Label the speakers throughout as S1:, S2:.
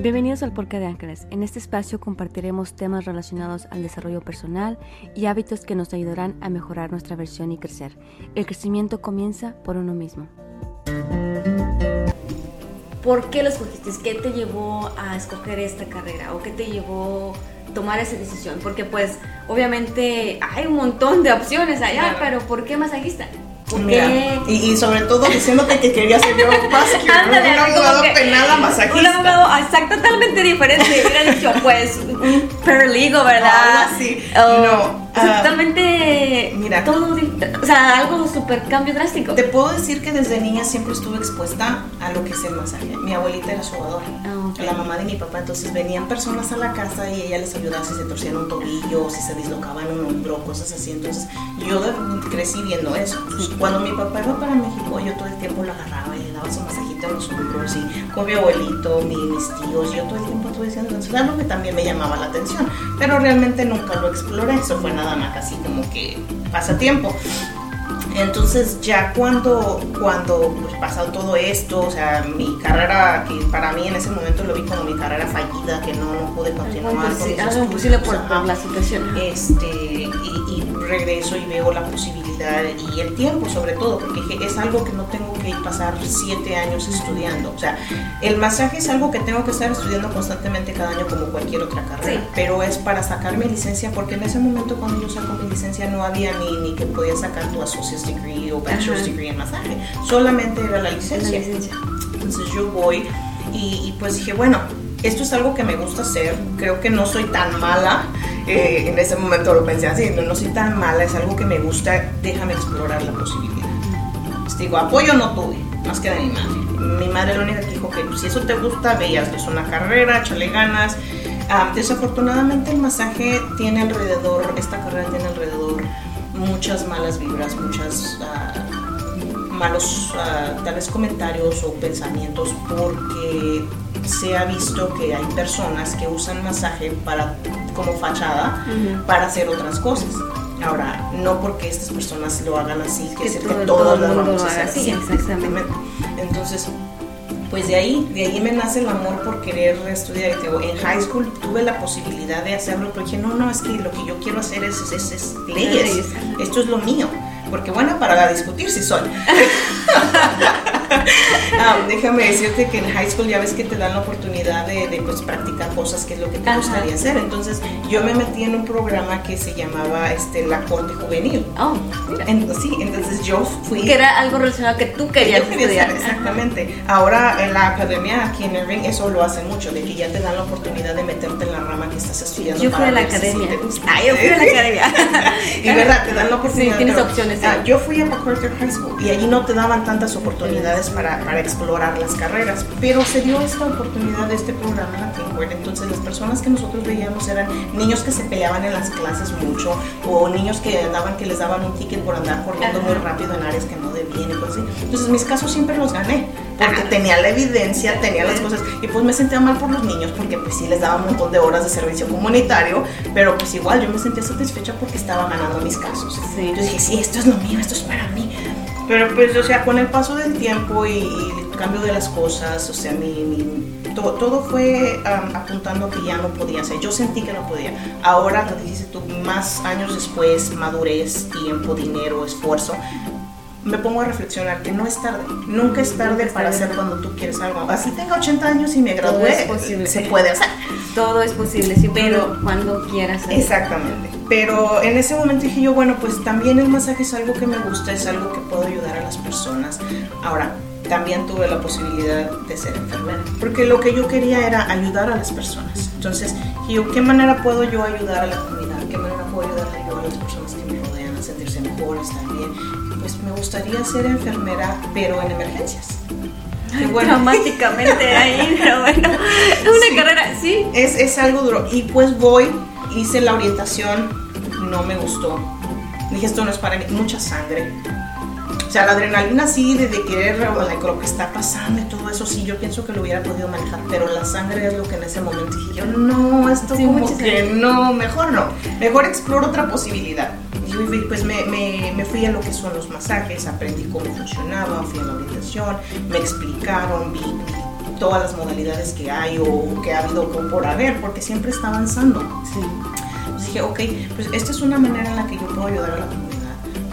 S1: Bienvenidos al Porca de Ángeles. En este espacio compartiremos temas relacionados al desarrollo personal y hábitos que nos ayudarán a mejorar nuestra versión y crecer. El crecimiento comienza por uno mismo. ¿Por qué lo escogiste? ¿Qué te llevó a escoger esta carrera? ¿O qué te llevó a tomar esa decisión? Porque pues obviamente hay un montón de opciones allá, pero ¿por qué masajista?
S2: Y, sobre todo diciéndote que quería ser yo masajista,
S1: Ándale,
S2: un abogado penal masajista.
S1: Un abogado exacto, totalmente diferente. Hubiera dicho, pues, un perligo, ¿verdad?
S2: sí.
S1: Oh,
S2: no.
S1: Ah, totalmente. Mira. Todo, o sea, algo súper cambio drástico.
S2: Te puedo decir que desde niña siempre estuve expuesta a lo que es el masaje. Mi abuelita era sobadora, ah, la mamá de mi papá. Entonces venían personas a la casa y ella les ayudaba si se torcían un tobillo, si se dislocaban un hombro, cosas así. Entonces yo crecí viendo eso. Cuando mi papá iba para México, yo todo el tiempo lo agarraba y le daba su masajito en los hombros y con mi abuelito, mis tíos, yo todo el tiempo estuve diciendo, entonces algo que también me llamaba la atención, pero realmente nunca lo exploré, eso fue nada más así como que pasatiempo. Entonces ya cuando, cuando pues, pasado todo esto, o sea, mi carrera, que para mí en ese momento lo vi como mi carrera fallida, que no, no pude continuar.
S1: Pues, algo imposible por, la situación.
S2: Este, y, y regreso y veo la posibilidad y el tiempo sobre todo, porque es algo que no tengo que pasar siete años estudiando. O sea, el masaje es algo que tengo que estar estudiando constantemente cada año como cualquier otra carrera, pero es para sacar mi licencia, porque en ese momento cuando yo saco mi licencia no había ni, ni que podía sacar tu associate's degree o bachelor's degree en masaje, solamente era la licencia. Entonces yo voy y, y pues dije, bueno, esto es algo que me gusta hacer, creo que no soy tan mala eh, en ese momento lo pensé así, no, no soy tan mala, es algo que me gusta, déjame explorar la posibilidad. Les digo, apoyo no tuve, más que de mi madre. Mi madre la única que dijo que si eso te gusta, veas, es una carrera, échale ganas. Ah, desafortunadamente el masaje tiene alrededor, esta carrera tiene alrededor muchas malas vibras, muchas... Ah, malos uh, tal vez comentarios o pensamientos porque se ha visto que hay personas que usan masaje para como fachada para hacer otras cosas. Ahora, no porque estas personas lo hagan así, que, que, todo, que todos lo vamos a hacer así. Exactamente. Entonces, pues de ahí, de ahí me nace el amor por querer estudiar. En high school tuve la posibilidad de hacerlo, pero dije, no, no, es que lo que yo quiero hacer es, es, es leyes. Esto es lo mío. Porque bueno, para discutir si soy. Ah, déjame decirte que en high school ya ves que te dan la oportunidad de, pues, practicar cosas que es lo que te gustaría hacer. Entonces yo me metí en un programa que se llamaba este, la corte juvenil.
S1: Oh,
S2: entonces, sí, entonces yo fui...
S1: Que era algo relacionado que tú querías estudiar.
S2: exactamente. Ahora en la academia aquí en Irving eso lo hacen mucho, de que ya te dan la oportunidad de meterte en la rama que estás estudiando.
S1: Yo fui a la academia. ah, yo fui a la academia.
S2: y verdad, te dan la oportunidad.
S1: Sí, tienes opciones.
S2: Ah, yo fui a MacArthur High School y allí no te daban tantas oportunidades para, para explorar las carreras. Pero se dio esta oportunidad de este programa en la Teamworld. Entonces las personas que nosotros veíamos eran niños que se peleaban en las clases mucho o niños que andaban que les daban un ticket por andar corriendo muy rápido en áreas que no debían así. Entonces mis casos siempre los gané porque tenía la evidencia, tenía las cosas y pues me sentía mal por los niños porque pues sí les daba un montón de horas de servicio comunitario, pero pues igual yo me sentía satisfecha porque estaba ganando mis casos. Sí. Yo dije, sí, esto es lo mío, esto es para mí. Pero pues, o sea, con el paso del tiempo y, el cambio de las cosas, o sea, mi, todo fue apuntando que ya no podía hacer. Yo sentí que no podía. Ahora, lo dices tú, más años después, madurez, tiempo, dinero, esfuerzo, me pongo a reflexionar que no es tarde. Nunca es tarde para hacer cuando tú quieres algo. Así tengo 80 años y me gradué, se puede hacer.
S1: Todo es posible, sí, pero cuando quieras.
S2: Exactamente. Pero en ese momento dije yo, bueno, pues también el masaje es algo que me gusta, es algo que puedo ayudar a las personas. Ahora, también tuve la posibilidad de ser enfermera, porque lo que yo quería era ayudar a las personas. Entonces, yo, ¿qué manera puedo yo ayudar a la comunidad? ¿Qué manera puedo ayudar a las personas que me rodean a sentirse mejores también? Pues me gustaría ser enfermera, pero en emergencias.
S1: bueno. Dramáticamente ahí, pero bueno, es una carrera, sí.
S2: Es, es algo duro. Y pues voy hice la orientación, no me gustó. Dije, esto no es para mí, mucha sangre. O sea, la adrenalina sí, de, querer, lo que está pasando y todo eso, sí, yo pienso que lo hubiera podido manejar, pero la sangre es lo que en ese momento dije yo, no, esto como que no, mejor no, mejor exploro otra posibilidad. Pues me, me, me, fui a lo que son los masajes, aprendí cómo funcionaba, fui a la orientación, me explicaron, vi todas las modalidades que hay o que ha habido por haber, porque siempre está avanzando.
S1: Sí.
S2: Entonces dije, ok, pues esta es una manera en la que yo puedo ayudar a la comunidad.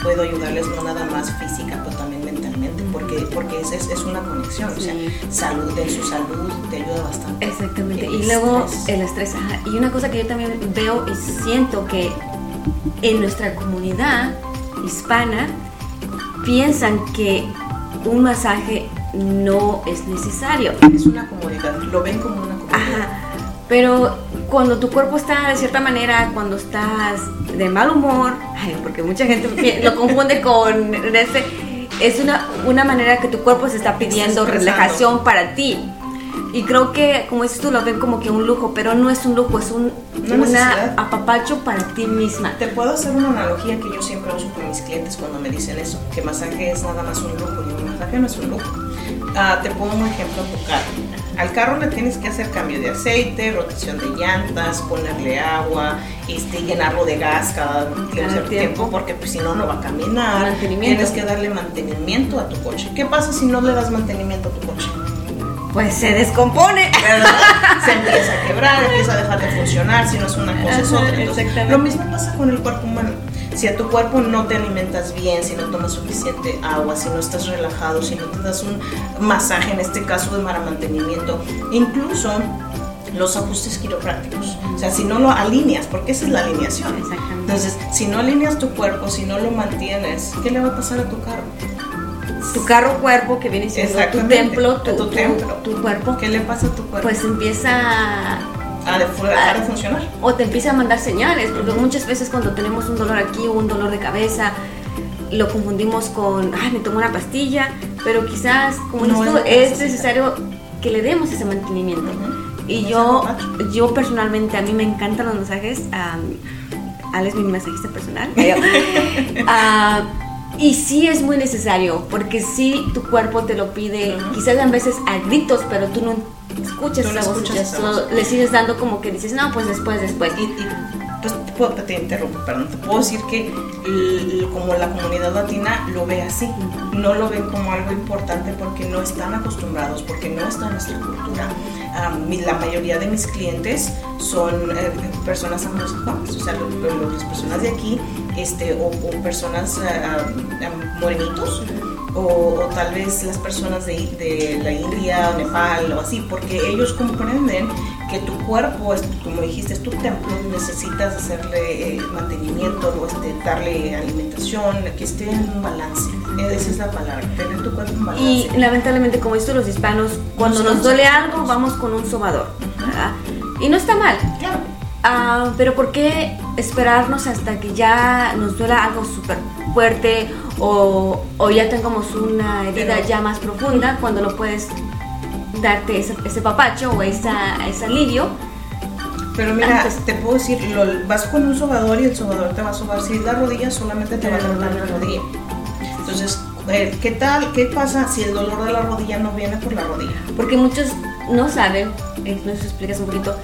S2: Puedo ayudarles no nada más física, pero también mentalmente, porque, porque es, es, es una conexión. O sea,
S1: Sí.
S2: salud, en su salud te ayuda bastante.
S1: Exactamente.
S2: El
S1: Y luego
S2: estrés.
S1: el estrés. ajá. Y una cosa que yo también veo y siento que en nuestra comunidad hispana piensan que un masaje no es necesario.
S2: Es una comodidad, lo ven como una comodidad.
S1: Ajá. Pero cuando tu cuerpo está de cierta manera, cuando estás de mal humor, ay, porque mucha gente lo confunde con ese, es una, una manera que tu cuerpo se está pidiendo relajación para ti. Y creo que, como dices tú, lo ven como que un lujo, pero no es un lujo, es un
S2: Una
S1: una apapacho para ti misma.
S2: Te puedo hacer una analogía que yo siempre uso con mis clientes cuando me dicen eso, que masaje es nada más un lujo y un masaje no es un lujo. Ah, te pongo un ejemplo a tu carro. Al carro le tienes que hacer cambio de aceite, rotación de llantas, ponerle agua, este, llenarlo de gas cada
S1: Cada
S2: tiempo,
S1: tiempo.
S2: porque pues, si no, no va a caminar.
S1: Mantenimiento.
S2: Tienes que darle mantenimiento a tu coche. ¿Qué pasa si no le das mantenimiento a tu coche?
S1: Pues se descompone.
S2: ¿verdad? se empieza a quebrar, empieza a dejar de funcionar, si no es una cosa es otra. Entonces, lo mismo pasa con el cuerpo humano. Si a tu cuerpo no te alimentas bien, si no tomas suficiente agua, si no estás relajado, si no te das un masaje, en este caso de para mantenimiento, incluso los ajustes quiroprácticos. O sea, si no lo alineas, porque esa es la alineación. Entonces, si no alineas tu cuerpo, si no lo mantienes, ¿qué le va a pasar a tu carro?
S1: Tu carro cuerpo que viene siendo tu templo, tu,
S2: tu
S1: tu-
S2: templo.
S1: tu cuerpo,
S2: ¿Qué le pasa a tu cuerpo?
S1: pues empieza
S2: a de- dejar de funcionar.
S1: o te empieza a mandar señales, porque muchas veces cuando tenemos un dolor aquí o un dolor de cabeza, lo confundimos con, ay, me tomo una pastilla, pero quizás, como
S2: No
S1: dices
S2: es
S1: es necesario que le demos ese mantenimiento. Y yo, yo personalmente, a mí me encantan los masajes. am, Ale es mi masajista personal. Ah, y sí es muy necesario, porque sí tu cuerpo te lo pide, quizás a veces a gritos, pero tú no escuchas
S2: Tú no
S1: voz, le sigues dando como que dices, no, pues después, después.
S2: Y, y, pues te, puedo- te interrumpo, perdón, te puedo decir que como la comunidad latina lo ve así, no lo ven como algo importante porque no están acostumbrados, porque no está en nuestra cultura. Mi- la mayoría de mis clientes son eh, personas anglosajonas, o sea, lo- lo- las personas de aquí, este, o, o personas ah, morenitos, o, o tal vez las personas de, de la India, Nepal o así, porque ellos comprenden que tu cuerpo, es, como dijiste, es tu templo, necesitas hacerle eh, mantenimiento, o este, darle alimentación, que esté en un balance. Esa es la palabra, tener tu cuerpo en balance.
S1: Y lamentablemente, como esto los hispanos, cuando
S2: No
S1: nos
S2: somos
S1: duele algo, vamos con un sobador. ¿verdad? Y no está mal.
S2: Claro.
S1: Ah, pero ¿por qué esperarnos hasta que ya nos duela algo súper fuerte o, o ya tengamos una herida
S2: Pero-
S1: ya más profunda cuando no puedes darte ese, ese papacho o esa, ese alivio?
S2: Pero mira,
S1: Antes.
S2: te puedo decir, lo- vas con un sobador y el sobador te va a sobar. Si es la rodilla, solamente te va a tratar la rodilla. Entonces, eh, ¿qué tal? ¿Qué pasa si el dolor de la rodilla no viene por la rodilla?
S1: Porque muchos no saben, eh, nos explicas un poquito,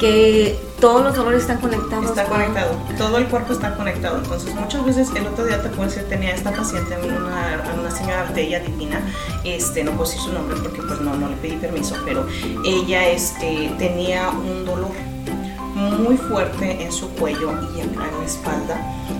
S1: que todos los dolores están conectados.
S2: Está
S1: con-
S2: conectado, todo el cuerpo está conectado. Entonces, muchas veces el otro día te puedo decir, tenía esta paciente, una, una señora bella divina, este, no puedo decir su nombre porque pues no, no le pedí permiso, pero ella este, tenía un dolor muy fuerte en su cuello y en la espalda.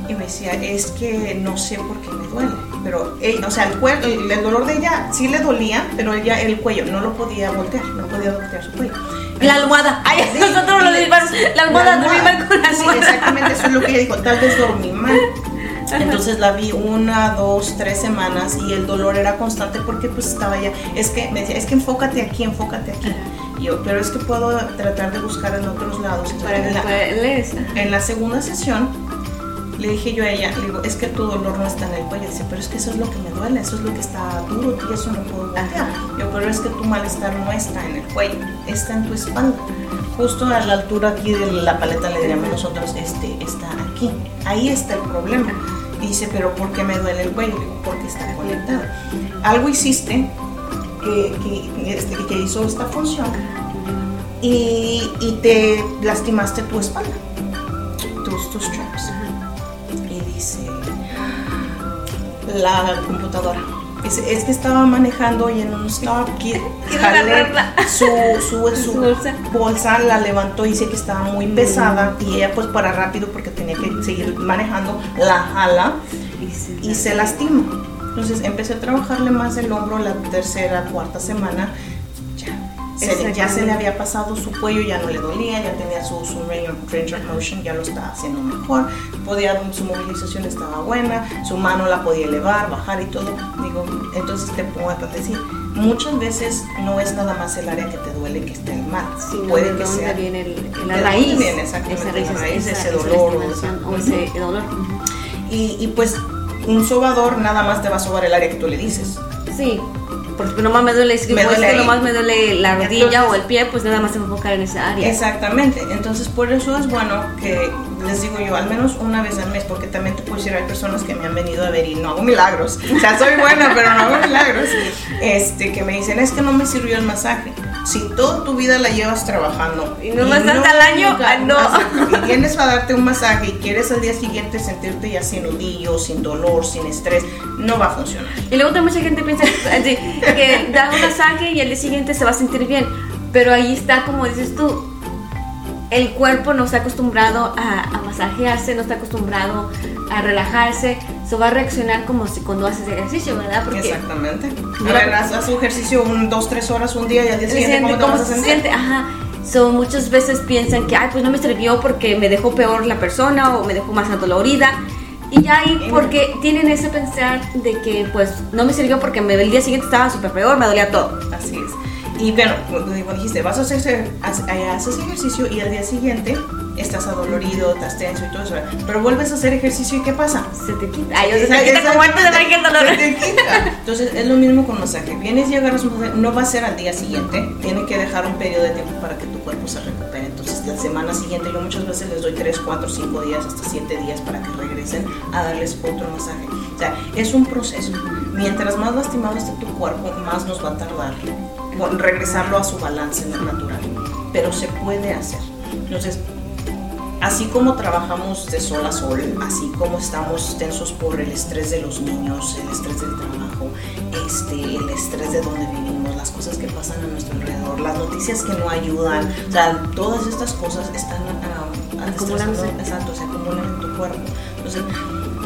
S2: Y me decía, es que no sé por qué me duele. Pero, ella- o sea, el, cuello, el, el dolor de ella sí le dolía, pero ella el cuello no lo podía voltear, no podía voltear su cuello.
S1: La almohada. Ay,
S2: Sí,
S1: nosotros lo decimos, la almohada,
S2: la
S1: dormí mal con la
S2: Sí,
S1: almohada.
S2: exactamente, eso es lo que ella dijo. Tal vez dormí mal. Entonces la vi una, dos, tres semanas y el dolor era constante porque pues estaba ya, es que me decía, es que enfócate aquí, enfócate aquí. Yo, pero es que puedo tratar de buscar en otros lados.
S1: Para
S2: en, la, en la segunda sesión le dije yo a ella, le digo, es que tu dolor no está en el cuello. Dice, pero es que eso es lo que me duele, eso es lo que está duro y eso no puedo voltear. Yo, pero es que tu malestar no está en el cuello, está en tu espalda. Justo a la altura aquí de la paleta le diríamos nosotros, este, está aquí. Ahí está el problema. Dice, pero ¿por qué me duele el cuello? Digo, porque está conectado. Algo hiciste que, que, este, que hizo esta función y, y te lastimaste tu espalda, tus, tus traps. Y dice, la computadora. Dice, es que estaba manejando y en un stop jalé su, su, su, bolsa. bolsa, la levantó y dice que estaba muy mm. pesada y ella pues para rápido porque tenía que seguir manejando, la jala y se, lastima. Entonces empecé a trabajarle más el hombro la tercera, cuarta semana. Ya se le había pasado su cuello, ya no le dolía, ya tenía su, su range, of, motion, ya lo estaba haciendo mejor, podía, su movilización estaba buena, su mano la podía elevar, bajar y todo. Digo, entonces te pongo a decir, muchas veces no es nada más el área que te duele que esté mal, puede que sea
S1: viene el, la raíz,
S2: viene exactamente la raíz de ese dolor
S1: o, ese dolor.
S2: Y, y pues un sobador nada más te va a sobar el área que tú le dices.
S1: Sí, porque nomás me duele, si me duele nomás me duele la rodilla o el pie, pues nada más se enfocar en esa área.
S2: Exactamente, entonces por eso es bueno que les digo yo, al menos una vez al mes, porque también te puedo decir, hay personas que me han venido a ver y no hago milagros, o sea, soy buena, pero no hago milagros, este, que me dicen, es que no me sirvió el masaje. Si toda tu vida la llevas trabajando
S1: y no más no, al año, ah, no.
S2: y vienes a darte un masaje y quieres al día siguiente sentirte ya sin nudillo, sin dolor, sin estrés, no va a funcionar.
S1: Y luego también mucha gente piensa que da un masaje y al día siguiente se va a sentir bien, pero ahí está como dices tú, el cuerpo no está acostumbrado a, masajearse, no está acostumbrado a relajarse, se va a reaccionar como si cuando haces ejercicio, ¿verdad?
S2: Exactamente. A ver, haz, ejercicio un, dos, tres horas un día y al día siguiente, ¿cómo, se siente?
S1: Ajá. So, muchas veces piensan que, ay, pues no me sirvió porque me dejó peor la persona o me dejó más adolorida. Y ya ahí, porque tienen ese pensar de que, pues, no me sirvió porque me, el día siguiente estaba súper peor, me dolía todo.
S2: Así es. Y bueno, como dijiste, vas a hacer, haces ejercicio y al día siguiente estás adolorido, estás tenso y todo eso. Pero vuelves a hacer ejercicio y ¿qué pasa?
S1: Se te quita. Ay, se, te quita como antes de ver el dolor.
S2: Se te quita. Entonces es lo mismo con masaje. Vienes y agarras un masaje, no va a ser al día siguiente. Tiene que dejar un periodo de tiempo para que tu cuerpo se recupere. Entonces semana siguiente, yo muchas veces les doy 3, 4, 5 días, hasta 7 días para que regresen a darles otro masaje. O sea, es un proceso. Mientras más lastimado esté tu cuerpo, más nos va a tardar regresarlo a su balance natural. Pero se puede hacer. Entonces, así como trabajamos de sol a sol, así como estamos tensos por el estrés de los niños, el estrés del trabajo, este, el estrés de donde vivimos, las cosas que pasan a nuestro alrededor, las noticias que no ayudan, o sea, todas estas cosas están uh, exacto, se acumulan en tu cuerpo. Entonces,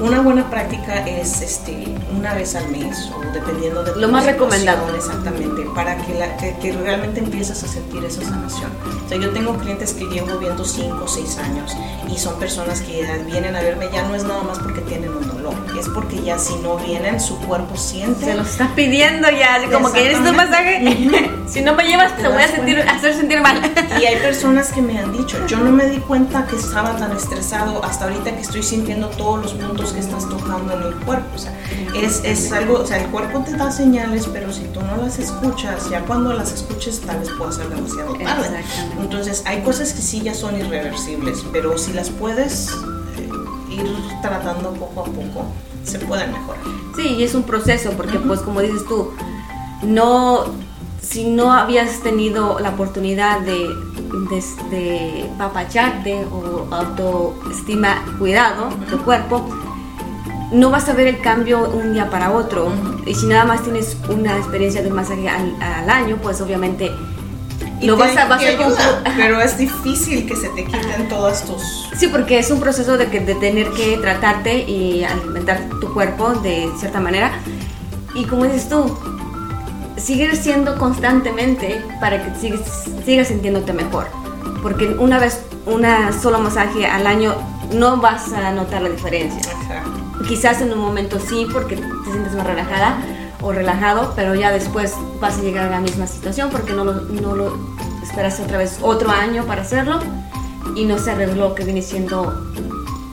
S2: una buena práctica es este, una vez al mes o dependiendo de
S1: lo más recomendado
S2: exactamente para que, la, que, realmente empieces a sentir esa sanación. O sea, yo tengo clientes que llevo viendo 5 o 6 años y son personas que vienen a verme ya no es nada más porque tienen un dolor, es porque ya si no vienen su cuerpo siente.
S1: Se lo está pidiendo ya, como que eres un masaje, si no me llevas te, voy a sentir, hacer sentir mal.
S2: Y hay personas que me han dicho, yo no me di cuenta que estaba tan estresado hasta ahorita que estoy sintiendo todos los puntos que estás tocando en el cuerpo. O sea, es, es, algo, o sea, el cuerpo te da señales, pero si tú no las escuchas, ya cuando las escuches tal vez pueda ser demasiado tarde. Entonces, hay cosas que sí ya son irreversibles, pero si las puedes eh, ir tratando poco a poco, se pueden mejorar.
S1: Sí, y es un proceso, porque pues como dices tú, no, si no habías tenido la oportunidad de de, papacharte o autoestima, cuidado de tu cuerpo, no vas a ver el cambio un día para otro. Y si nada más tienes una experiencia de masaje al, año, pues obviamente
S2: lo vas a, vas a Pero es difícil que se te quiten todos tus...
S1: Sí, porque es un proceso de, que, de tener que tratarte y alimentar tu cuerpo de cierta manera. Y como dices tú, sigue siendo constantemente para que sigas, sigas sintiéndote mejor. Porque una vez, una solo masaje al año, no vas a notar la diferencia. Quizás en un momento sí, porque te sientes más relajada o relajado, pero ya después vas a llegar a la misma situación porque no lo, no lo esperas otra vez otro año para hacerlo y no se arregló que viene siendo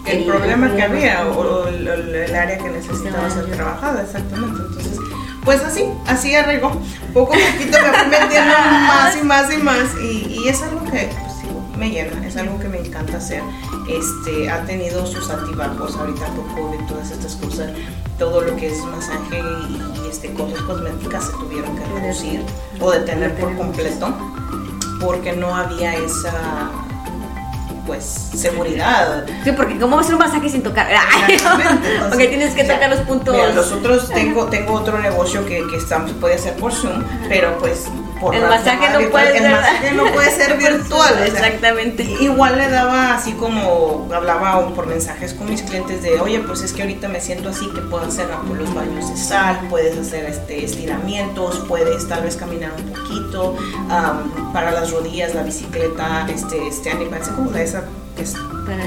S2: el, problema que había o, el, área que necesitaba ser trabajada, exactamente. Entonces, pues así, así arreglo. Poco a poquito me fui metiendo más y más y más y, es algo que me llena, es algo que me encanta hacer. Este, ha tenido sus altibajos ahorita por COVID, todas estas cosas, todo lo que es masaje y, este, cosas cosméticas se tuvieron que reducir o detener por completo porque no había esa pues seguridad.
S1: Sí, porque ¿cómo va a ser un masaje sin tocar? porque tienes que tocar los puntos.
S2: Mira, nosotros tengo, tengo otro negocio que, que está, puede hacer por Zoom, pero pues
S1: el masaje no puede
S2: el masaje no puede ser virtual.
S1: Exactamente.
S2: igual le daba así como hablaba por mensajes con mis clientes de, oye, pues es que ahorita me siento así que puedo hacer los baños de sal, puedes hacer este estiramientos, puedes tal vez caminar un poquito, para las rodillas, la bicicleta, este, este animal, como esa que es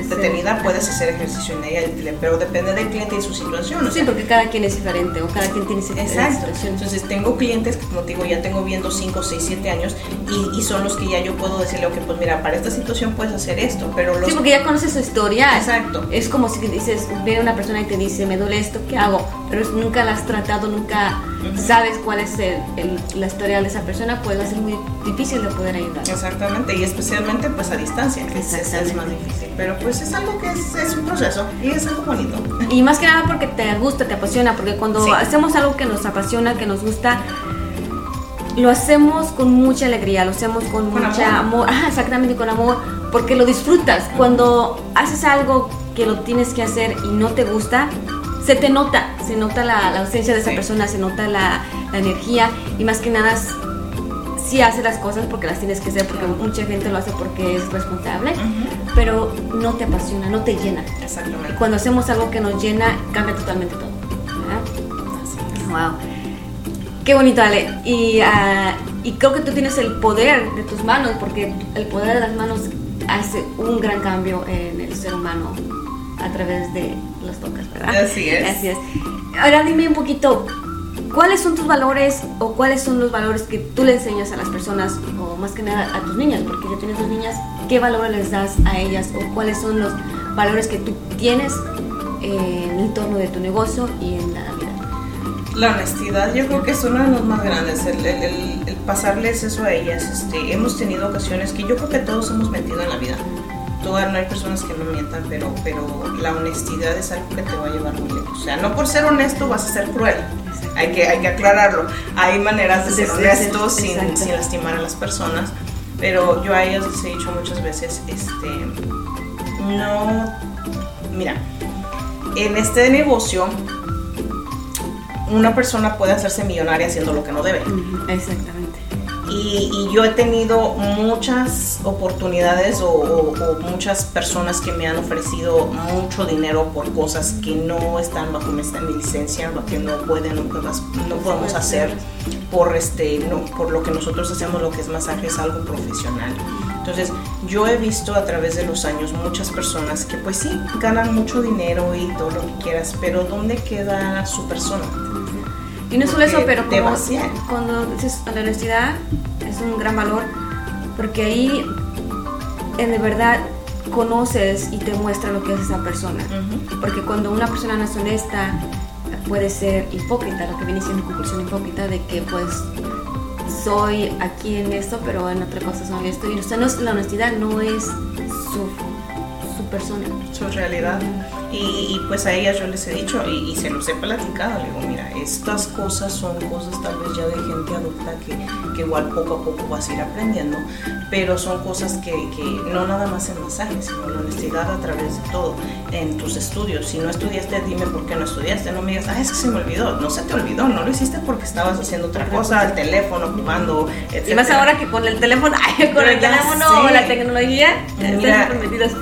S2: detenida, puedes hacer ejercicio en ella, pero depende del cliente y su situación.
S1: sí, porque cada quien es diferente o cada quien tiene su
S2: Exacto. Entonces tengo clientes que, como te digo, ya tengo viendo 5, 6, 7 años y, y, son los que ya yo puedo decirle, ok, pues mira, para esta situación puedes hacer esto, pero los...
S1: Sí, porque ya conoces su historia.
S2: Exacto.
S1: Es como si dices, ve a una persona y te dice, me duele esto, ¿qué hago? Pero nunca la has tratado, nunca sabes cuál es el, la historia de esa persona, pues va a ser muy difícil de poder ayudar.
S2: Exactamente, y especialmente pues a distancia, que es, es más difícil. Pero pues es algo que es, es, un proceso y es algo bonito.
S1: Y más que nada porque te gusta, te apasiona, porque cuando hacemos algo que nos apasiona, que nos gusta, lo hacemos con mucha alegría, lo hacemos con, mucha amor, Ah, exactamente con amor, porque lo disfrutas. Cuando haces algo que lo tienes que hacer y no te gusta, se te nota, se nota la, la ausencia de esa persona, se nota la, la, energía y más que nada sí hace las cosas porque las tienes que hacer, porque mucha gente lo hace porque es responsable, pero no te apasiona, no te llena.
S2: Exactamente.
S1: cuando hacemos algo que nos llena, cambia totalmente todo. Wow. Qué bonito, Ale. Y, uh, y creo que tú tienes el poder de tus manos, porque el poder de las manos hace un gran cambio en el ser humano a través de los tocas, ¿verdad?
S2: Así es.
S1: Así es. Ahora dime un poquito, ¿cuáles son tus valores o cuáles son los valores que tú le enseñas a las personas o más que nada a tus niñas? Porque ya tienes dos niñas, ¿qué valores les das a ellas o cuáles son los valores que tú tienes en el torno de tu negocio y en la vida?
S2: La honestidad yo creo que es uno de los más grandes, el, el, el pasarles eso a ellas. Este, hemos tenido ocasiones que yo creo que todos hemos mentido en la vida no hay personas que no mientan, pero, pero la honestidad es algo que te va a llevar muy lejos. O sea, no por ser honesto vas a ser cruel. Hay que, hay que aclararlo. Hay maneras de ser honestos sin, sin, lastimar a las personas. Pero yo a ellas les he dicho muchas veces, este, no, mira, en este negocio una persona puede hacerse millonaria haciendo lo que no debe.
S1: Exactamente.
S2: Y, yo he tenido muchas oportunidades o, muchas personas que me han ofrecido mucho dinero por cosas que no están bajo mi licencia, lo que no pueden, no, podemos hacer por, este, no, por lo que nosotros hacemos, lo que es masaje, es algo profesional. Entonces, yo he visto a través de los años muchas personas que pues sí, ganan mucho dinero y todo lo que quieras, pero ¿dónde queda su persona?
S1: Y no solo eso, pero como cuando dices a la honestidad es un gran valor porque ahí en de verdad conoces y te muestra lo que es esa persona. Porque cuando una persona no es honesta puede ser hipócrita, lo que viene siendo conclusión hipócrita de que pues soy aquí en esto, pero en otra cosa soy esto. Y no, la honestidad no es su, su persona.
S2: Su realidad. Y, pues a ellas yo les he dicho y, se los he platicado, le digo, mira, estas cosas son cosas tal vez ya de gente adulta que, que igual poco a poco vas a ir aprendiendo, pero son cosas que, que, no nada más en masaje, sino la honestidad a través de todo, en tus estudios. Si no estudiaste, dime por qué no estudiaste, no me digas, ah, es que se me olvidó, no se te olvidó, no lo hiciste porque estabas haciendo otra cosa, al teléfono, jugando,
S1: etc. Y más ahora que con el teléfono, con el teléfono o la tecnología,
S2: mira,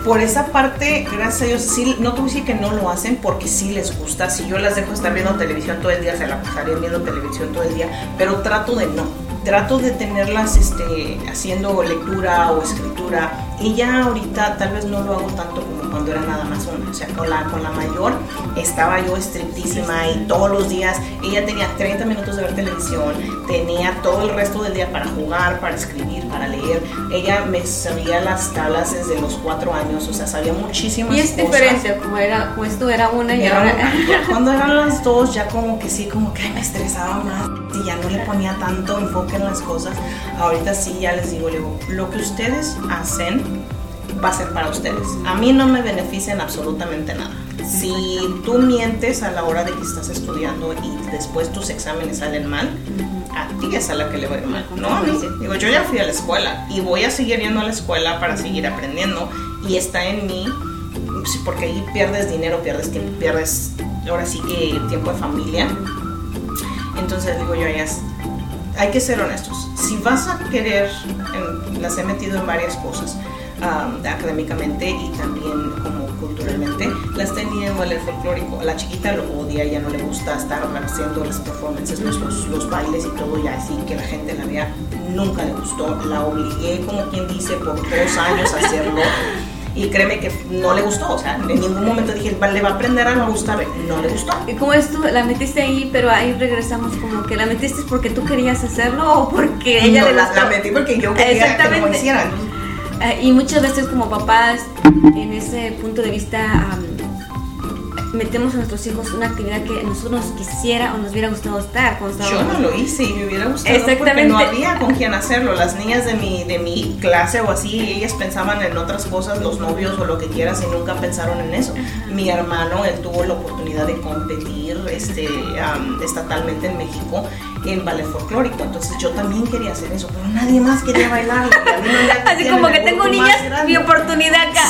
S2: por esa parte, gracias a Dios, sí, no que no lo hacen porque sí les gusta. Si yo las dejo estar viendo televisión todo el día, se la pasarían viendo televisión todo el día, pero trato de no. Trato de tenerlas este, haciendo lectura o escritura y ya ahorita tal vez no lo hago tanto como cuando era nada más una. O sea, con la, con la mayor estaba yo estrictísima y todos los días ella tenía 30 minutos de ver televisión, tenía todo el resto del día para jugar, para escribir, para leer. Ella me sabía las tablas desde los cuatro años, o sea, sabía muchísimas
S1: cosas. Y es diferente, como, era, como esto era una y, ahora...
S2: cuando eran las dos ya como que sí, como que me estresaba más y ya no le ponía tanto enfoque en las cosas. Ahorita sí, ya les digo, le digo, lo que ustedes hacen va a ser para ustedes. A mí no me benefician absolutamente nada. Si tú mientes a la hora de que estás estudiando y después tus exámenes salen mal, a ti es a la que le va a ir mal. No, a mí. Digo, yo ya fui a la escuela y voy a seguir yendo a la escuela para seguir aprendiendo y está en mí, porque ahí pierdes dinero, pierdes tiempo, pierdes ahora sí que tiempo de familia. Entonces digo yo, ya hay que ser honestos. Si vas a querer, las he metido en varias cosas, académicamente y también como culturalmente, las tenía en ballet folclórico. La chiquita lo odia, ya no le gusta estar haciendo las performances, los, los, bailes y todo, ya así que la gente la vea, nunca le gustó. La obligué, como quien dice, por dos años a hacerlo. Y créeme que no le gustó, o sea, en ningún momento dije, le va a aprender a no gustarle, no le gustó.
S1: ¿Y cómo es tú? La metiste ahí, pero ahí regresamos como que la metiste porque tú querías hacerlo o porque ella le
S2: gustó? La, la metí porque yo quería que lo hicieran.
S1: Eh, y muchas veces como papás, en ese punto de vista, metemos a nuestros hijos una actividad que nosotros nos quisiera o nos hubiera gustado estar cuando
S2: Yo no lo hice y me hubiera gustado porque no había con quién hacerlo. Las niñas de mi, de mi clase o así, ellas pensaban en otras cosas, los novios o lo que quieras, y nunca pensaron en eso. Mi hermano, él tuvo la oportunidad de competir este, estatalmente en México en ballet folclórico. Entonces yo también quería hacer eso, pero nadie más quería bailar.
S1: Así como que tengo niñas, mi oportunidad acá.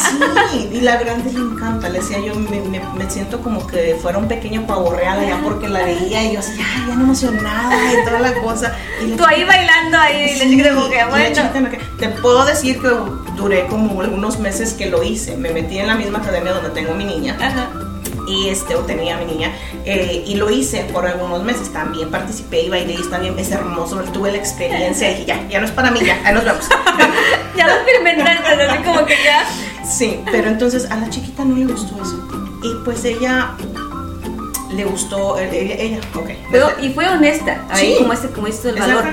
S2: Sí, y la grande le encanta. Le decía yo, me, me, siento como que fuera un pequeño pavo real allá porque la veía y yo así, ay, ya no emocionada y toda la cosa.
S1: Y Tú ahí bailando ahí, sí, le que
S2: bueno. Te puedo decir que duré como algunos meses que lo hice. Me metí en la misma academia donde tengo mi niña. Ajá y este, o tenía mi niña, eh, y lo hice por algunos meses. También participé y bailé y también es hermoso, tuve la experiencia y dije, ya, ya no es para mí, ya, ahí nos vemos.
S1: ya lo experimentaste, así como que ya.
S2: Sí, pero entonces a la chiquita no le gustó eso. Y pues ella le gustó eh, ella, ella ok.
S1: Pero, y fue honesta, ahí como este como el valor.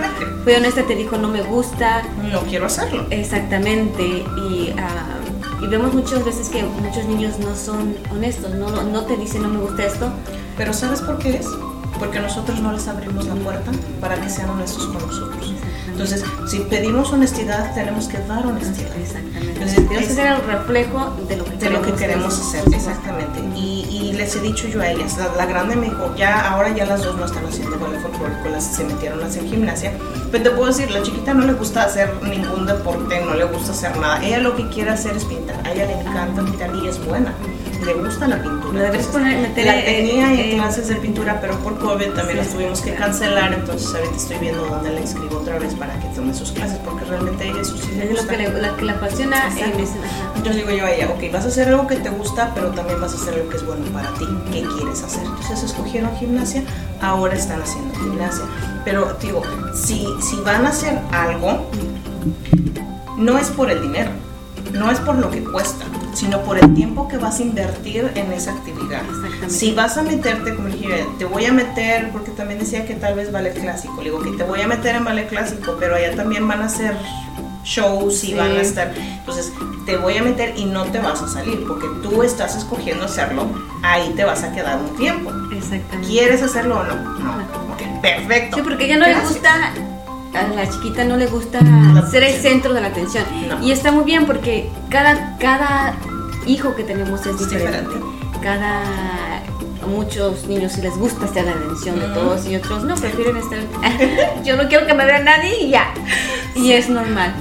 S1: Fue honesta, te dijo no me gusta.
S2: No quiero hacerlo.
S1: Exactamente. Y uh, y vemos muchas veces que muchos niños no son honestos, no, no te dicen no me gusta esto.
S2: Pero ¿sabes por qué es? Porque nosotros no les abrimos la puerta para que sean honestos con nosotros. Entonces, si pedimos honestidad, tenemos que dar honestidad.
S1: Exactamente. Entonces, que ser el reflejo de lo que,
S2: de lo que queremos hacer. Exactamente. Y, y, les he dicho yo a ellas, la, grande me dijo, ya, ahora ya las dos no están haciendo ballet folclórico, las se metieron a hacer gimnasia. Pero te puedo decir, la chiquita no le gusta hacer ningún deporte, no le gusta hacer nada. Ella lo que quiere hacer es pintar. A ella le encanta pintar y es buena le gusta la pintura.
S1: debes poner,
S2: meter, la tenía en clases de pintura, pero por COVID también las tuvimos que cancelar, entonces ahorita estoy viendo dónde la inscribo otra vez para que tome sus clases, porque realmente eso sí
S1: Es lo que, le, la, que la apasiona.
S2: Entonces digo yo a ella, ok, vas a hacer algo que te gusta, pero también vas a hacer algo que es bueno para ti, ¿qué quieres hacer? Entonces escogieron gimnasia, ahora están haciendo gimnasia. Pero digo, si, si van a hacer algo, no es por el dinero, no es por lo que cuesta sino por el tiempo que vas a invertir en esa actividad. Si vas a meterte, como dije, te voy a meter, porque también decía que tal vez ballet clásico, le digo que te voy a meter en ballet clásico, pero allá también van a hacer shows y van a estar, entonces te voy a meter y no te vas a salir, porque tú estás escogiendo hacerlo, ahí te vas a quedar un tiempo.
S1: Exactamente.
S2: ¿Quieres hacerlo o no? No. Ok, perfecto.
S1: Sí, porque ya no le gusta a la chiquita no le gusta ser el centro de la atención. Y está muy bien porque cada, cada hijo que tenemos es diferente. Cada muchos niños les gusta estar la atención de todos y otros no, prefieren estar. Yo no quiero que me vea nadie y ya. Y es normal.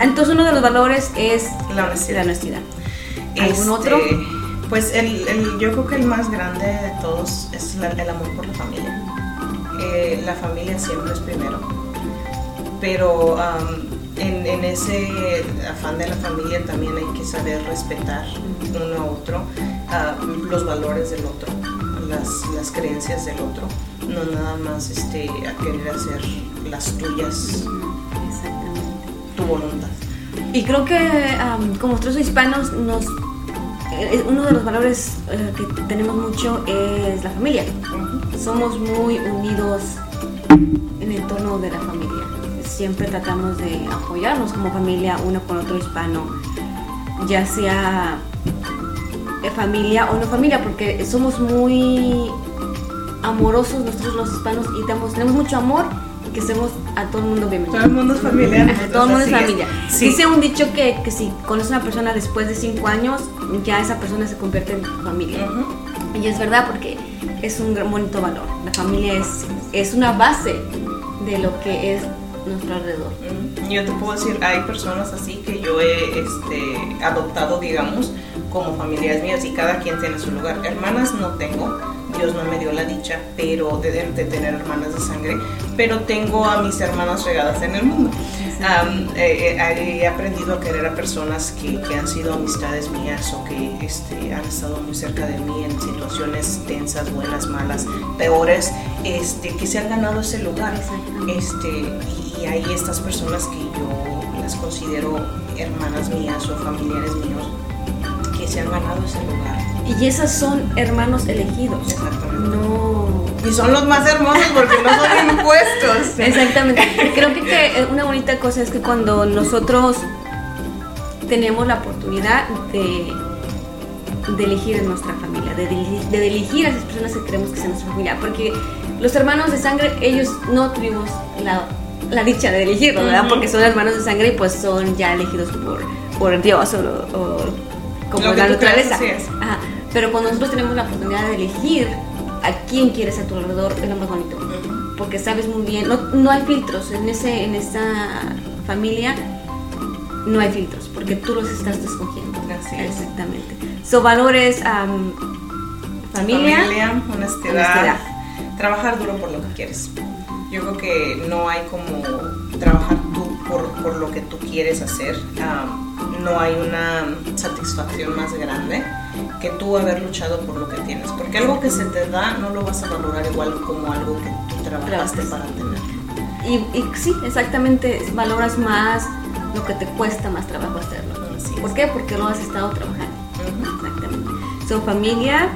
S1: entonces uno de los valores es
S2: la honestidad.
S1: La honestidad. ¿Algún este, otro?
S2: Pues el, el, yo creo que el más grande de todos es el amor por la familia. Eh, la familia siempre es primero pero en, ese afán de la familia también hay que saber respetar uno a otro, los valores del otro, las, creencias del otro, no nada más este, a querer hacer las tuyas, tu voluntad.
S1: Y creo que como nosotros hispanos nos eh, uno de los valores eh, que tenemos mucho es la familia. Somos muy unidos en el torno de la familia siempre tratamos de apoyarnos como familia uno con otro hispano, ya sea familia o no familia, porque somos muy amorosos nosotros los hispanos y tenemos, tenemos mucho amor que somos a todo el mundo bienvenido.
S2: Todo el mundo es familiar.
S1: Ajá, todo el mundo es familia. Dice un dicho que, que si conoces a una persona después de cinco años, ya esa persona se convierte en familia. Y es verdad porque es un gran bonito valor. La familia es, es una base de lo que es nuestro alrededor.
S2: Yo te puedo decir, hay personas así que yo he este, adoptado, digamos, como familiares mías y cada quien tiene su lugar. Hermanas no tengo, Dios no me dio la dicha, pero de, de tener hermanas de sangre, pero tengo a mis hermanas regadas en el mundo. Eh, eh, he aprendido a querer a personas que, que, han sido amistades mías o que este, han estado muy cerca de mí en situaciones tensas, buenas, malas, peores, este, que se han ganado ese lugar. Este, y, y hay estas personas que yo las considero hermanas mías o familiares míos se han ganado ese lugar.
S1: Y esas son hermanos elegidos.
S2: Exactamente.
S1: No.
S2: Y son los más hermosos porque no son impuestos.
S1: Exactamente. Creo que, que una bonita cosa es que cuando nosotros tenemos la oportunidad de, de elegir en nuestra familia, de, de, elegir a esas personas que queremos que sean nuestra familia, porque los hermanos de sangre, ellos no tuvimos la, la dicha de elegirlos, ¿verdad? Porque son hermanos de sangre y pues son ya elegidos por, por Dios o, o como la naturaleza. Ajá. Pero cuando nosotros tenemos la oportunidad de elegir a quién quieres a tu alrededor, es lo más bonito. Porque sabes muy bien, no, no hay filtros en, ese, en esa familia, no hay filtros, porque tú los estás escogiendo.
S2: Es.
S1: Exactamente. So, valores, um, familia,
S2: Familia, honestidad,
S1: honestidad.
S2: trabajar duro por lo que quieres. Yo creo que no hay como trabajar tú por, por lo que tú quieres hacer. Um, no hay una satisfacción más grande que tú haber luchado por lo que tienes. Porque algo que se te da no lo vas a valorar igual como algo que tú trabajaste para tener.
S1: Y, y sí, exactamente, valoras más lo que te cuesta más trabajo hacerlo.
S2: Así es.
S1: ¿Por qué? Porque lo has estado trabajando.
S2: Ujú.
S1: Exactamente. So, familia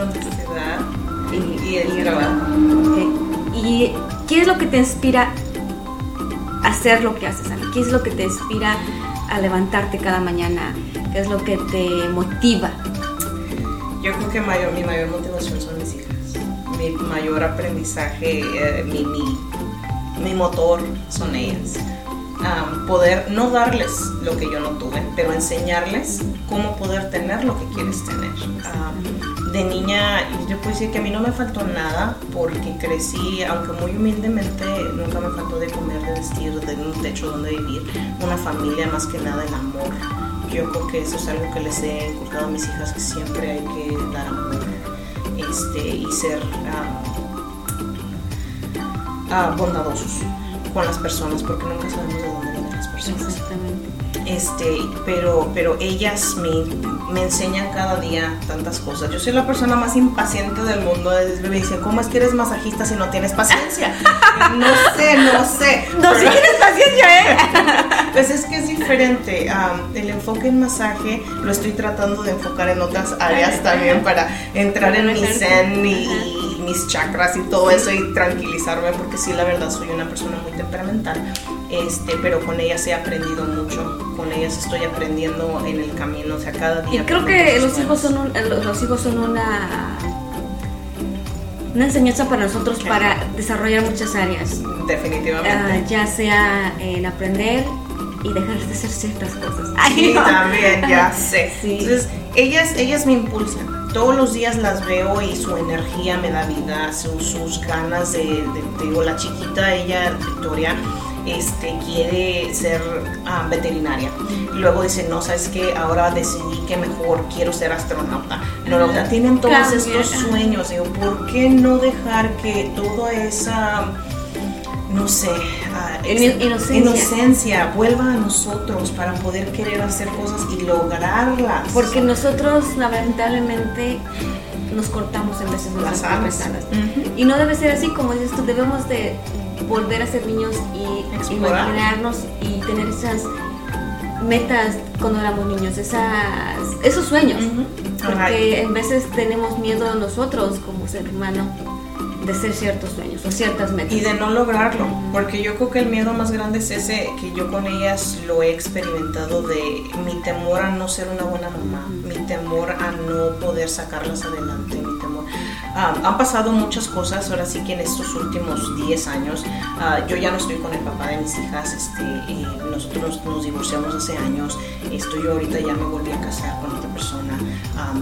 S2: Honestidad
S1: y,
S2: y el
S1: y
S2: trabajo.
S1: Ok. ¿Y qué es lo que te inspira a hacer lo que haces? ¿Qué es lo que te inspira a levantarte cada mañana? ¿Qué es lo que te motiva?
S2: Yo creo que mayor, mi mayor motivación son mis hijas. Mi mayor aprendizaje, eh, mi, mi, mi motor son ellas. Am, poder no darles lo que yo no tuve, pero enseñarles cómo poder tener lo que quieres tener. Am, de niña, yo puedo decir que a mí no me faltó nada porque crecí, aunque muy humildemente, nunca me faltó de comer, de vestir, de un techo donde vivir, una familia, más que nada el amor. Yo creo que eso es algo que les he inculcado a mis hijas, que siempre hay que dar amor este, y ser ah, bondadosos con las personas, porque nunca sabemos de dónde vienen las personas.
S1: Exactamente.
S2: Este, pero, pero ellas me, me enseñan cada día tantas cosas. Yo soy la persona más impaciente del mundo. Me dicen, ¿cómo es que eres masajista si no tienes paciencia? no sé, no sé.
S1: No, si
S2: Pero-
S1: tienes paciencia, ¿eh?
S2: pues es que es diferente. Am, el enfoque en masaje lo estoy tratando de enfocar en otras áreas también para entrar en mi zen y, y mis chakras y todo eso y tranquilizarme porque sí, la verdad soy una persona muy temperamental. Este, pero con ellas he aprendido mucho. Con ellas estoy aprendiendo en el camino, o sea, cada
S1: Y
S2: día.
S1: creo
S2: aprendo
S1: que los hijos son un- los los hijos son una una enseñanza para nosotros para desarrollar muchas áreas,
S2: Definitivamente.
S1: Ah, ya sea en aprender y dejar de hacer ciertas cosas.
S2: Sí,
S1: no.
S2: también, ya sé.
S1: Sí.
S2: Entonces, ellas, ellas me impulsan. Todos los días las veo y su energía me da vida, su- sus ganas de, de- digo, la chiquita, ella, Victoria, este, quiere ser ah, veterinaria. Y luego dice, no, ¿sabes qué? Ahora decidí que mejor quiero ser astronauta. No, o sea, tienen todos
S1: Cambia.
S2: estos sueños. Digo, ¿por qué no dejar que toda esa, no sé,
S1: Ino- inocencia.
S2: inocencia vuelva a nosotros para poder querer hacer cosas y lograrlas.
S1: Porque nosotros lamentablemente nos cortamos en veces
S2: Las alas.
S1: Y no debe ser así, como dices tú, debemos de volver a ser niños y
S2: Explorar.
S1: imaginarnos y tener esas metas cuando éramos niños, esas, esos sueños. Porque en veces tenemos miedo nosotros como ser humano de ser ciertos sueños o ciertas metas.
S2: Y de no lograrlo, porque yo creo que el miedo más grande es ese que yo con ellas lo he experimentado de mi temor a no ser una buena mamá, mi temor a no poder sacarlas adelante, ah, han pasado muchas cosas, ahora sí que en estos últimos 10 años, ah, yo ya no estoy con el papá de mis hijas, este, eh, nosotros nos, divorciamos hace años, estoy yo ahorita ya me volví a casar con otra persona,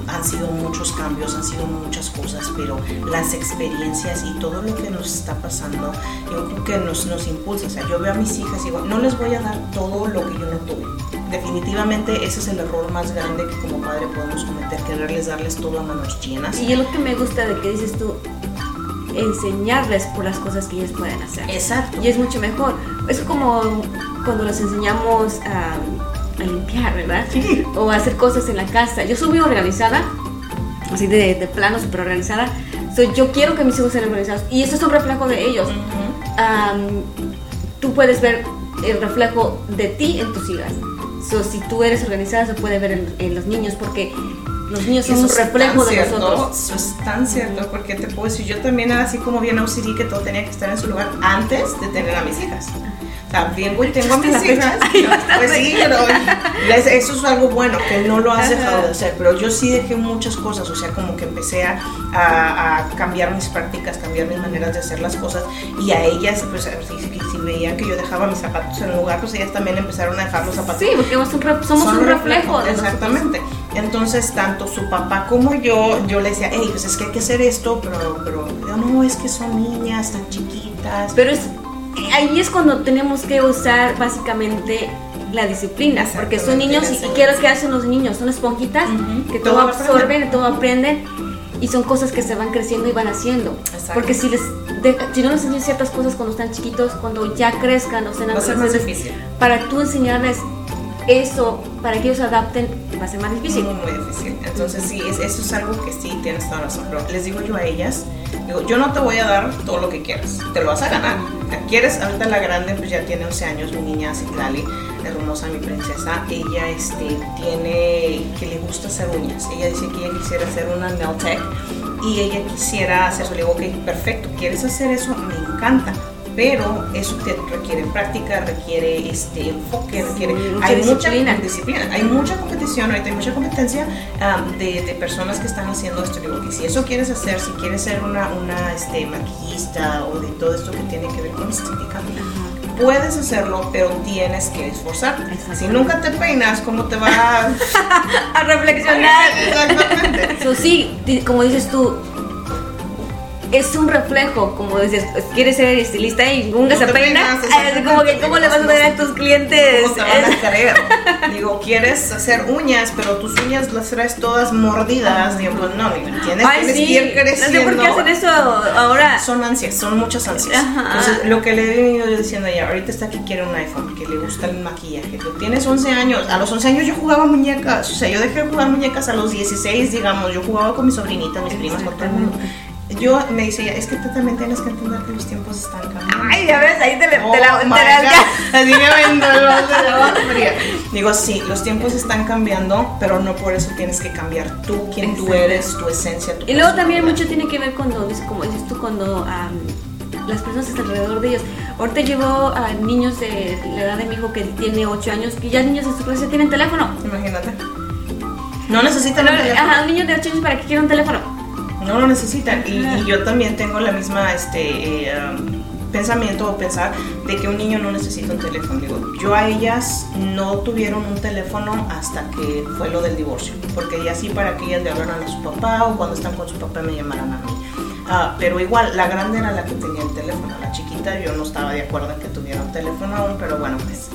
S2: han sido muchos cambios, han sido muchas cosas, pero las experiencias y todo lo que nos está pasando, yo creo que nos, nos impulsa, o sea, yo veo a mis hijas y digo, no les voy a dar todo lo que yo no tuve. Definitivamente ese es el error más grande que como padre podemos cometer, quererles darles todo a manos llenas.
S1: Y es lo que me gusta de que dices tú, enseñarles por las cosas que ellos pueden hacer.
S2: Exacto.
S1: Y es mucho mejor. Es como cuando les enseñamos a, limpiar, ¿verdad?
S2: Sí.
S1: O a hacer cosas en la casa. Yo soy muy organizada, así de, de plano, súper organizada. yo quiero que mis hijos sean organizados. Y eso es un reflejo de ellos. tú puedes ver el reflejo de ti en tus hijas. So, si tú eres organizada, se puede ver en, los niños porque los niños son un reflejo de nosotros.
S2: Eso es tan cierto, porque te puedo decir, yo también era así como bien OCD que todo tenía que estar en su lugar antes de tener a mis hijas. También güey, tengo mis hijas. Pues sí, pero eso es algo bueno, que no lo has dejado de hacer. Pero yo sí dejé muchas cosas, o sea, como que empecé a, a, cambiar mis prácticas, cambiar mis maneras de hacer las cosas. Y a ellas, pues, si, si, veían que yo dejaba mis zapatos en el lugar, pues ellas también empezaron a dejar los zapatos.
S1: Sí, porque somos un reflejo. de
S2: exactamente. Entonces, tanto su papá como yo, yo le decía, hey, pues es que hay que hacer esto, pero, pero no, es que son niñas, tan chiquitas.
S1: Pero es ahí es cuando tenemos que usar básicamente la disciplina, porque son niños y, quiero que hacen los niños, son esponjitas que todo, absorben, todo aprenden y son cosas que se van creciendo y van haciendo. Porque si les si no les enseñas ciertas cosas cuando están chiquitos, cuando ya crezcan o sean
S2: va a ser más difícil.
S1: Para tú enseñarles eso, para que ellos adapten, va a ser más difícil.
S2: Muy, muy difícil. Entonces sí, eso es algo que sí tienes toda razón. Pero les digo yo a ellas, digo, yo no te voy a dar todo lo que quieras, te lo vas a ganar. ¿Quieres? Ahorita la grande pues ya tiene 11 años, mi niña Citlali, hermosa mi princesa. Ella este, tiene, que le gusta hacer uñas. Ella dice que ella quisiera hacer una nail tech y ella quisiera hacer. Le digo, ok, perfecto, ¿quieres hacer eso? Me encanta pero eso te requiere práctica, requiere este enfoque, requiere hay mucha disciplina, hay mucha competición, ahorita hay mucha competencia de, personas que están haciendo esto. Digo que si eso quieres hacer, si quieres ser una, una este, maquillista o de todo esto que tiene que ver con estética, puedes hacerlo, pero tienes que esforzar. Si nunca te peinas, ¿cómo te va a,
S1: reflexionar?
S2: Exactamente.
S1: Eso sí, como dices tú, es un reflejo, como dices, quieres ser estilista y nunca se peina, como que cómo le vas a dar a tus clientes.
S2: ¿Cómo te van a creer? Digo, quieres hacer uñas, pero tus uñas las traes todas mordidas. Digo, pues no, tienes,
S1: Ay, sí. que ir creciendo. No sé por qué hacen eso ahora.
S2: Son ansias, son muchas ansias. Entonces, lo que le he venido diciendo ella, ahorita está que quiere un iPhone, que le gusta el maquillaje. Tú tienes 11 años, a los 11 años yo jugaba muñecas, o sea, yo dejé de jugar muñecas a los 16, digamos, yo jugaba con mi sobrinita, mis primas, con todo el mundo yo me dice es que tú también tienes que entender que los tiempos están cambiando.
S1: Ay, ya ves, ahí te, le, oh te la,
S2: te Así me vendo el vaso de Digo, sí, los tiempos están cambiando, pero no por eso tienes que cambiar tú, quién tú eres, tu esencia, tu
S1: Y luego también mucho tiene que ver cuando, como dices tú, cuando las personas están alrededor de ellos. Ahorita llevo a niños de la edad de mi hijo que tiene 8 años, que ya niños en su clase tienen teléfono.
S2: Imagínate. No necesitan un teléfono.
S1: Ajá, un niño de 8 años para que quiera un teléfono
S2: no lo necesitan. Y, yo también tengo la misma este, eh, pensamiento o pensar de que un niño no necesita un teléfono. Digo, yo a ellas no tuvieron un teléfono hasta que fue lo del divorcio, porque ya sí para que ellas le hablaran a su papá o cuando están con su papá me llamaran a mí. Ah, pero igual, la grande era la que tenía el teléfono, la chiquita yo no estaba de acuerdo en que tuviera un teléfono aún, pero bueno, pues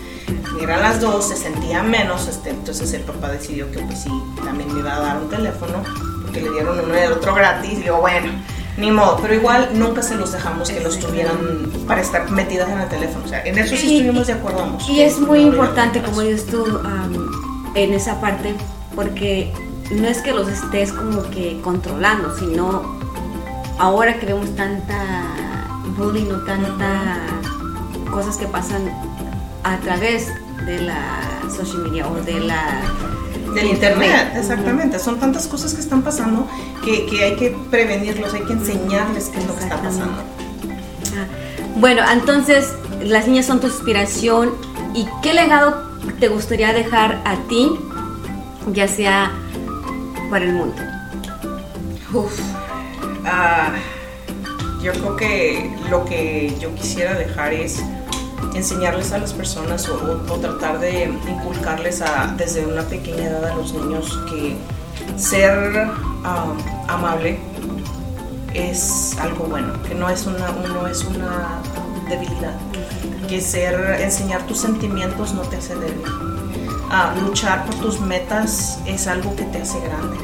S2: eran las dos, se sentía menos, este, entonces el papá decidió que pues sí, también me iba a dar un teléfono que le dieron uno y el otro gratis. Y digo, bueno, ni modo. Pero igual nunca se los dejamos que los tuvieran para estar metidas en el teléfono. O sea, en eso sí estuvimos de acuerdo.
S1: Y es muy importante, como dices tú, en esa parte, porque no es que los estés como que controlando, sino ahora que vemos tanta bullying o tanta cosas que pasan a través de la social media o de la
S2: del internet, exactamente. Son tantas cosas que están pasando que, que, hay que prevenirlos, hay que enseñarles qué es lo que está pasando.
S1: Ah, bueno, entonces las niñas son tu inspiración y qué legado te gustaría dejar a ti, ya sea para el mundo.
S2: Uf, Ah, yo creo que lo que yo quisiera dejar es enseñarles a las personas o, tratar de inculcarles a, desde una pequeña edad a los niños que ser amable es algo bueno, que no es una, no es una debilidad, que ser, enseñar tus sentimientos no te hace débil. Ah, luchar por tus metas es algo que te hace grande.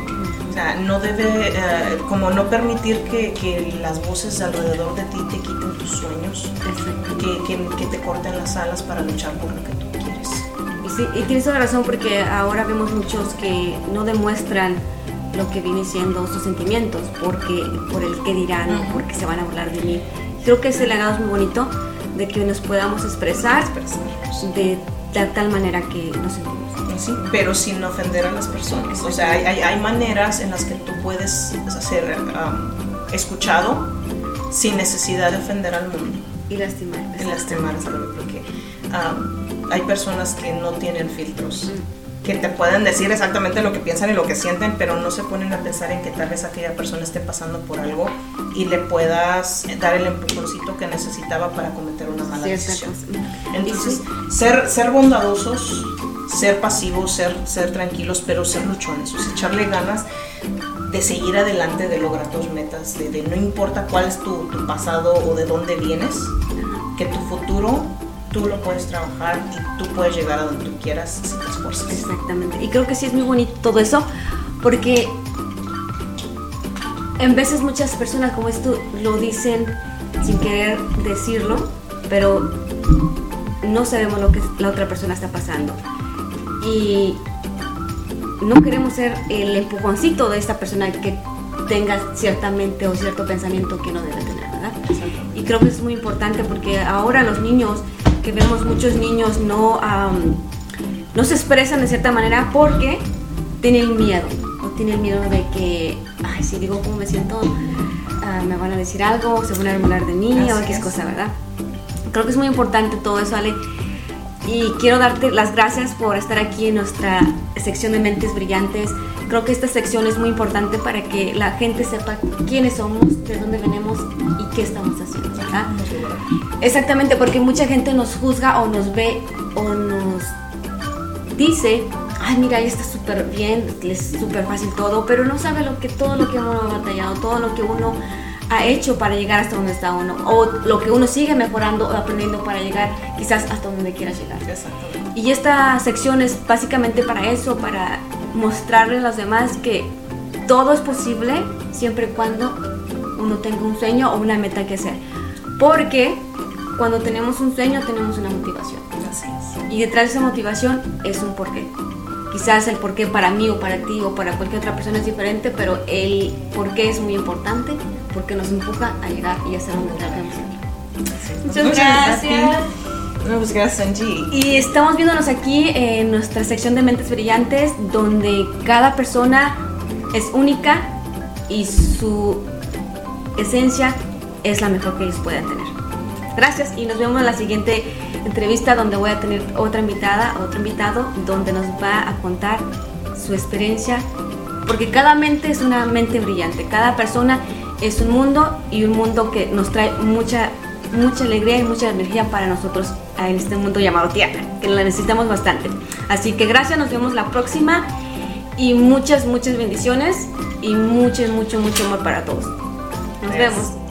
S2: Sea, no debe, eh, como no permitir que, que, las voces alrededor de ti te quiten tus sueños, que, que, que, te corten las alas para luchar por lo que tú quieres.
S1: Y, sí, y tienes toda razón porque ahora vemos muchos que no demuestran lo que viene siendo sus sentimientos, porque por el que dirán, porque se van a hablar de mí. Creo que ese legado es muy bonito de que nos podamos expresar de, de, tal manera que nos sentimos.
S2: Sí, pero sin ofender a las personas. O sea, hay, hay, maneras en las que tú puedes ser um, escuchado sin necesidad de ofender al mundo.
S1: Y lastimar.
S2: Y lastimar, porque um, hay personas que no tienen filtros. Mm que te pueden decir exactamente lo que piensan y lo que sienten, pero no se ponen a pensar en que tal vez aquella persona esté pasando por algo y le puedas dar el empujoncito que necesitaba para cometer una mala decisión. Entonces, ser, ser bondadosos, ser pasivos, ser, ser tranquilos, pero ser luchones, echarle ganas de seguir adelante, de lograr tus metas, de, no importa cuál es tu, tu pasado o de dónde vienes, que tu futuro tú lo puedes trabajar y tú puedes llegar a donde tú quieras si te esfuerzas.
S1: Exactamente. Y creo que sí es muy bonito todo eso, porque en veces muchas personas como esto lo dicen sin querer decirlo, pero no sabemos lo que la otra persona está pasando. Y no queremos ser el empujoncito de esta persona que tenga ciertamente o cierto pensamiento que no debe tener, ¿verdad? Y creo que es muy importante porque ahora los niños que vemos muchos niños no, no se expresan de cierta manera porque tienen miedo o tienen miedo de que, ay, si digo cómo me siento, ah, me van a decir algo, se van a hablar de mí o X cosa, ¿verdad? Creo que es muy importante todo eso, Ale. Y quiero darte las gracias por estar aquí en nuestra sección de Mentes Brillantes. Creo que esta sección es muy importante para que la gente sepa quiénes somos, de dónde venimos y qué estamos haciendo. Exactamente, porque mucha gente nos juzga o nos ve o nos dice, ay, mira, ahí está súper bien, es súper fácil todo, pero no sabe lo que, todo lo que uno ha batallado, todo lo que uno ha hecho para llegar hasta donde está uno, o lo que uno sigue mejorando o aprendiendo para llegar quizás hasta donde quiera llegar. Y esta sección es básicamente para eso, para mostrarle a los demás que todo es posible siempre y cuando uno tenga un sueño o una meta que hacer. Porque cuando tenemos un sueño tenemos una motivación. Y detrás de esa motivación es un porqué. Quizás el porqué para mí o para ti o para cualquier otra persona es diferente, pero el porqué es muy importante porque nos empuja a llegar y a hacer donde queremos
S2: Muchas, Muchas gracias. Pues gracias, Angie.
S1: Y estamos viéndonos aquí en nuestra sección de Mentes Brillantes, donde cada persona es única y su esencia es la mejor que ellos puedan tener. Gracias y nos vemos en la siguiente entrevista donde voy a tener otra invitada, otro invitado, donde nos va a contar su experiencia, porque cada mente es una mente brillante, cada persona es un mundo y un mundo que nos trae mucha, mucha alegría y mucha energía para nosotros en este mundo llamado Tierra, que la necesitamos bastante. Así que gracias, nos vemos la próxima y muchas, muchas bendiciones y mucho, mucho, mucho amor para todos. Nos vemos.